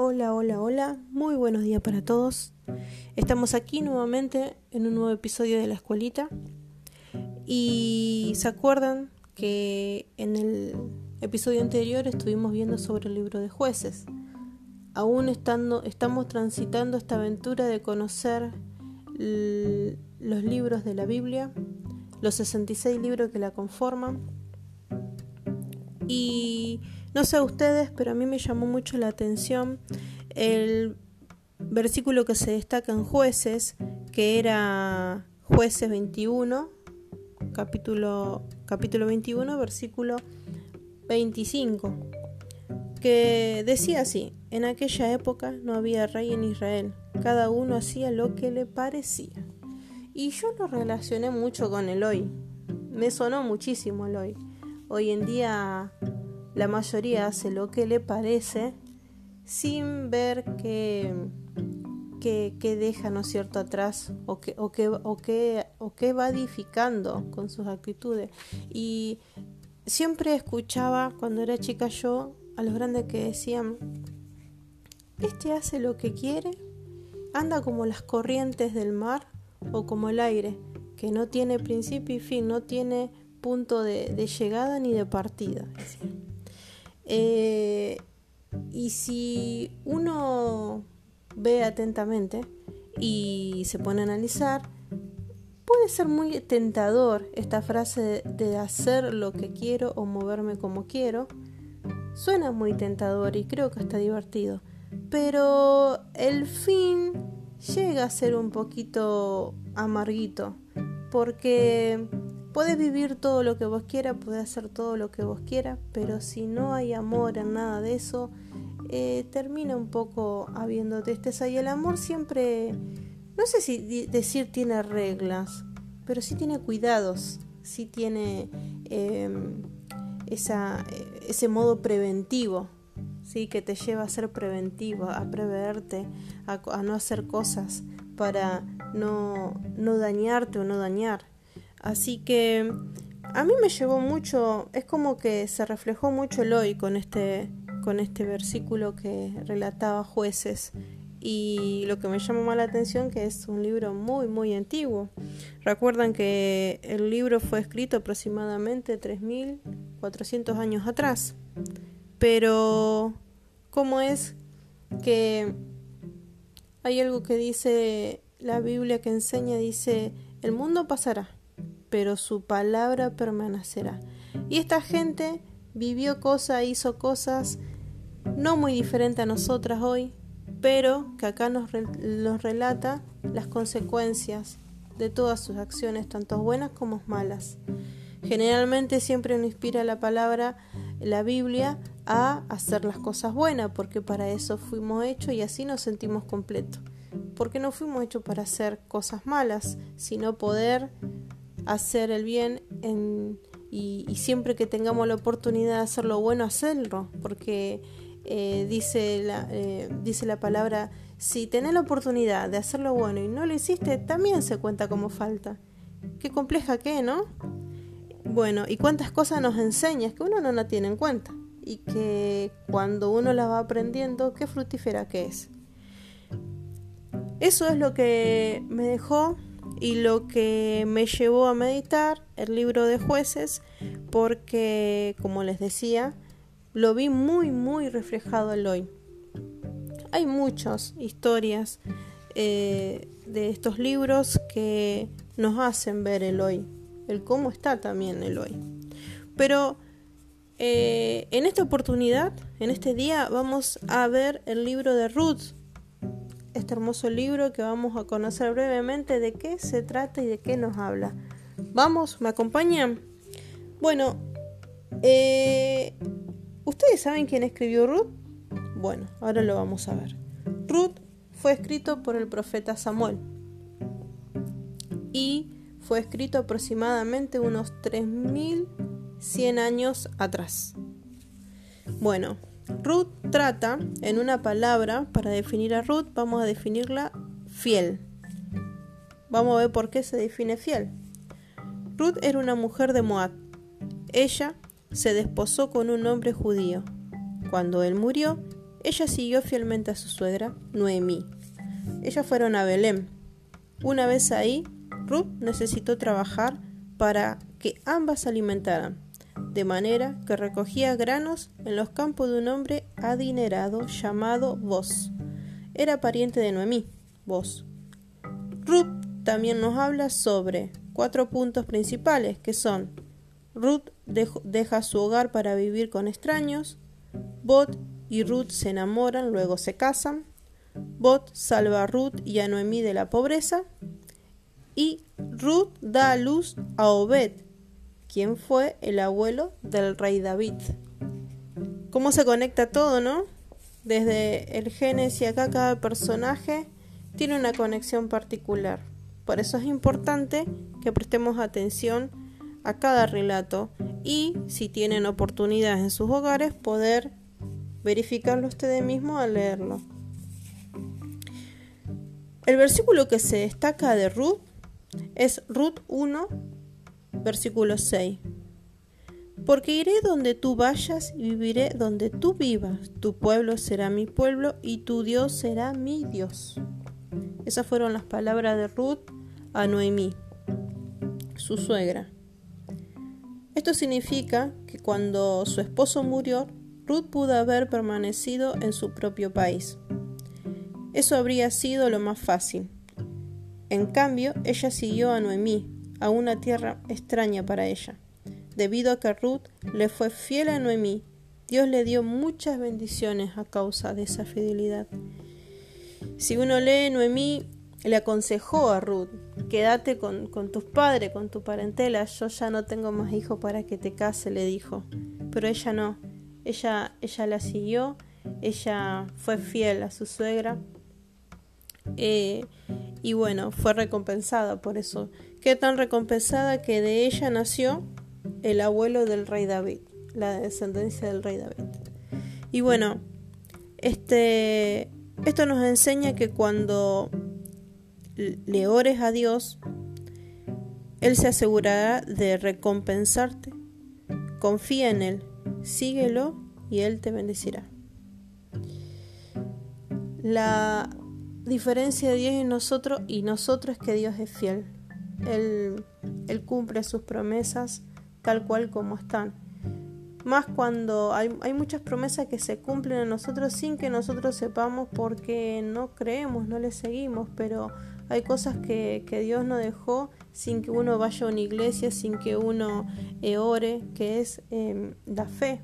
Hola, hola, hola, muy buenos días para todos. Estamos aquí nuevamente en un nuevo episodio de la escuelita. Y se acuerdan que en el episodio anterior estuvimos viendo sobre el libro de jueces. Aún estando, estamos transitando esta aventura de conocer los libros de la Biblia, los 66 libros que la conforman. Y no sé a ustedes, pero a mí me llamó mucho la atención el versículo que se destaca en jueces, que era jueces 21, capítulo, capítulo 21, versículo 25, que decía así, en aquella época no había rey en Israel, cada uno hacía lo que le parecía. Y yo lo relacioné mucho con el hoy, me sonó muchísimo el hoy. Hoy en día la mayoría hace lo que le parece sin ver que, que, deja, ¿no es cierto?, atrás o que, o, que, o, o va edificando con sus actitudes. Y siempre escuchaba cuando era chica yo a los grandes que decían, este hace lo que quiere, anda como las corrientes del mar o como el aire, que no tiene principio y fin, no tiene punto de llegada ni de partida. Eh, y si uno ve atentamente y se pone a analizar, puede ser muy tentador esta frase de hacer lo que quiero o moverme como quiero. Suena muy tentador y creo que está divertido. Pero el fin llega a ser un poquito amarguito. Porque Puedes vivir todo lo que vos quieras, puedes hacer todo lo que vos quieras, pero si no hay amor en nada de eso, eh, termina un poco habiendo tristeza. Y el amor siempre, no sé si decir tiene reglas, pero sí tiene cuidados, sí tiene em, esa, ese modo preventivo, ¿sí? que te lleva a ser preventivo, a prevenirte, a, a no hacer cosas para no, no dañarte o no dañar. Así que a mí me llevó mucho, es como que se reflejó mucho el hoy con este, con este versículo que relataba jueces y lo que me llamó más la atención que es un libro muy muy antiguo. Recuerdan que el libro fue escrito aproximadamente 3400 años atrás. Pero ¿cómo es que hay algo que dice la Biblia que enseña dice, el mundo pasará, pero su palabra permanecerá. Y esta gente vivió cosas, hizo cosas no muy diferentes a nosotras hoy, pero que acá nos, relata las consecuencias de todas sus acciones, tanto buenas como malas. Generalmente siempre nos inspira la palabra, la Biblia, a hacer las cosas buenas, porque para eso fuimos hechos y así nos sentimos completos. Porque no fuimos hechos para hacer cosas malas, sino poder hacer el bien y, siempre que tengamos la oportunidad de hacer lo bueno, hacerlo, porque eh, dice, la, eh, dice la palabra, si tenés la oportunidad de hacer lo bueno y no lo hiciste, también se cuenta como falta. Qué compleja que, ¿no? Bueno, y cuántas cosas nos enseñas que uno no la tiene en cuenta y que cuando uno la va aprendiendo, qué fructífera que es. Eso es lo que me dejó y lo que me llevó a meditar el libro de jueces porque, como les decía, lo vi muy, muy reflejado el hoy. Hay muchas historias eh, de estos libros que nos hacen ver el hoy, el cómo está también el hoy. Pero eh, en esta oportunidad, en este día, vamos a ver el libro de Ruth, este hermoso libro que vamos a conocer brevemente de qué se trata y de qué nos habla. Vamos, ¿me acompañan? Bueno, eh, ¿ustedes saben quién escribió Ruth? Bueno, ahora lo vamos a ver. Ruth fue escrito por el profeta Samuel y fue escrito aproximadamente unos 3100 años atrás. Bueno, Ruth trata, en una palabra, para definir a Ruth, vamos a definirla fiel. Vamos a ver por qué se define fiel. Ruth era una mujer de Moab. Ella se desposó con un hombre judío. Cuando él murió, ella siguió fielmente a su suegra, Noemí. Ellas fueron a Belén. Una vez ahí, Ruth necesitó trabajar para que ambas se alimentaran, de manera que recogía granos en los campos de un hombre adinerado llamado Vos. Era pariente de Noemí, Vos. Ruth también nos habla sobre cuatro puntos principales que son Ruth deja su hogar para vivir con extraños, Bot y Ruth se enamoran, luego se casan, Bot salva a Ruth y a Noemí de la pobreza, y Ruth da a luz a Obed, quien fue el abuelo del rey David. ¿Cómo se conecta todo, no? Desde el Génesis acá cada personaje tiene una conexión particular. Por eso es importante que prestemos atención a cada relato y si tienen oportunidades en sus hogares poder verificarlo ustedes mismos al leerlo. El versículo que se destaca de Ruth es Ruth 1, versículo 6. Porque iré donde tú vayas y viviré donde tú vivas. Tu pueblo será mi pueblo y tu Dios será mi Dios. Esas fueron las palabras de Ruth a Noemí, su suegra. Esto significa que cuando su esposo murió, Ruth pudo haber permanecido en su propio país. Eso habría sido lo más fácil. En cambio, ella siguió a Noemí, a una tierra extraña para ella. Debido a que Ruth le fue fiel a Noemí, Dios le dio muchas bendiciones a causa de esa fidelidad. Si uno lee Noemí, le aconsejó a Ruth, quédate con, con, tus padres, con tu parentela, yo ya no tengo más hijos para que te case, le dijo. Pero ella no, ella, ella la siguió, ella fue fiel a su suegra eh, y bueno, fue recompensada por eso. Qué tan recompensada que de ella nació el abuelo del rey David, la descendencia del rey David. Y bueno, este, esto nos enseña que cuando le ores a Dios, Él se asegurará de recompensarte. Confía en Él, síguelo y Él te bendecirá. La diferencia de Dios y nosotros y nosotros es que Dios es fiel. Él, cumple sus promesas tal cual como están. Más cuando hay, hay, muchas promesas que se cumplen a nosotros sin que nosotros sepamos porque no creemos, no le seguimos, pero hay cosas que, que Dios nos dejó sin que uno vaya a una iglesia, sin que uno eh, ore, que es eh, la fe.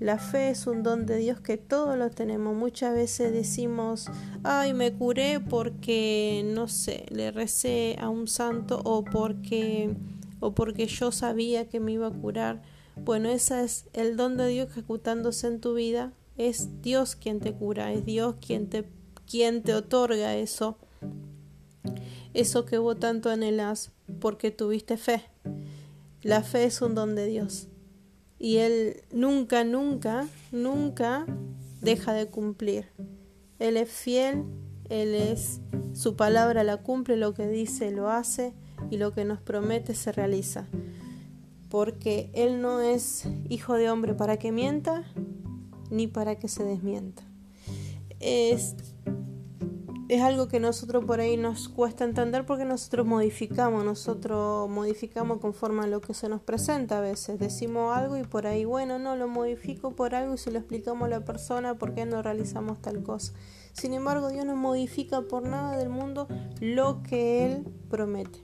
La fe es un don de Dios que todos lo tenemos. Muchas veces decimos, ay, me curé porque, no sé, le recé a un santo o porque, o porque yo sabía que me iba a curar. Bueno, ese es el don de Dios ejecutándose en tu vida. Es Dios quien te cura, es Dios quien te, quien te otorga eso. Eso que vos tanto anhelas porque tuviste fe. La fe es un don de Dios y Él nunca, nunca, nunca deja de cumplir. Él es fiel, Él es, su palabra la cumple, lo que dice lo hace y lo que nos promete se realiza. Porque Él no es hijo de hombre para que mienta, ni para que se desmienta. Es es algo que nosotros por ahí nos cuesta entender porque nosotros modificamos, nosotros modificamos conforme a lo que se nos presenta a veces. Decimos algo y por ahí, bueno, no, lo modifico por algo y se lo explicamos a la persona por qué no realizamos tal cosa. Sin embargo, Dios no modifica por nada del mundo lo que Él promete.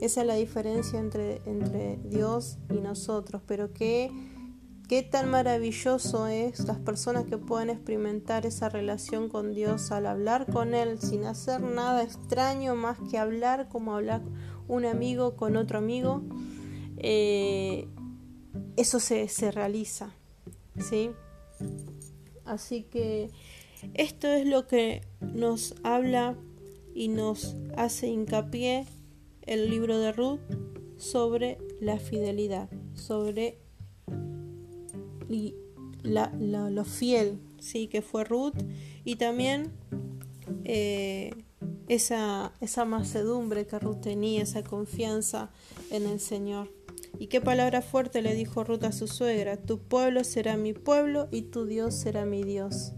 Esa es la diferencia entre, entre Dios y nosotros, pero que Qué tan maravilloso es las personas que pueden experimentar esa relación con Dios al hablar con Él sin hacer nada extraño más que hablar como hablar un amigo con otro amigo. Eh, eso se, se realiza. ¿sí? Así que esto es lo que nos habla y nos hace hincapié el libro de Ruth sobre la fidelidad, sobre y la, lo fiel sí que fue Ruth y también eh, esa, esa macedumbre que Ruth tenía, esa confianza en el Señor. Y qué palabra fuerte le dijo Ruth a su suegra, tu pueblo será mi pueblo y tu Dios será mi Dios.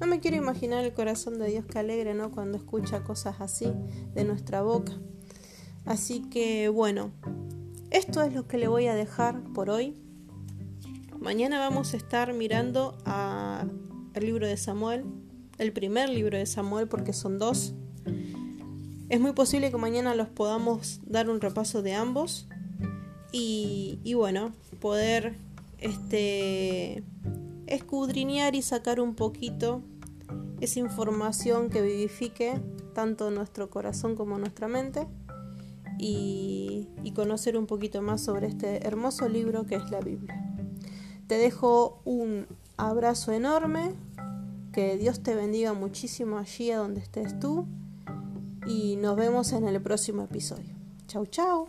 No me quiero imaginar el corazón de Dios que alegre, ¿no? Cuando escucha cosas así de nuestra boca. Así que bueno, esto es lo que le voy a dejar por hoy. Mañana vamos a estar mirando a el libro de Samuel, el primer libro de Samuel porque son dos. Es muy posible que mañana los podamos dar un repaso de ambos y, bueno, poder este, escudriñar y sacar un poquito esa información que vivifique tanto nuestro corazón como nuestra mente y conocer un poquito más sobre este hermoso libro que es la Biblia. Te dejo un abrazo enorme, que Dios te bendiga muchísimo allí a donde estés tú y nos vemos en el próximo episodio. Chau, chau.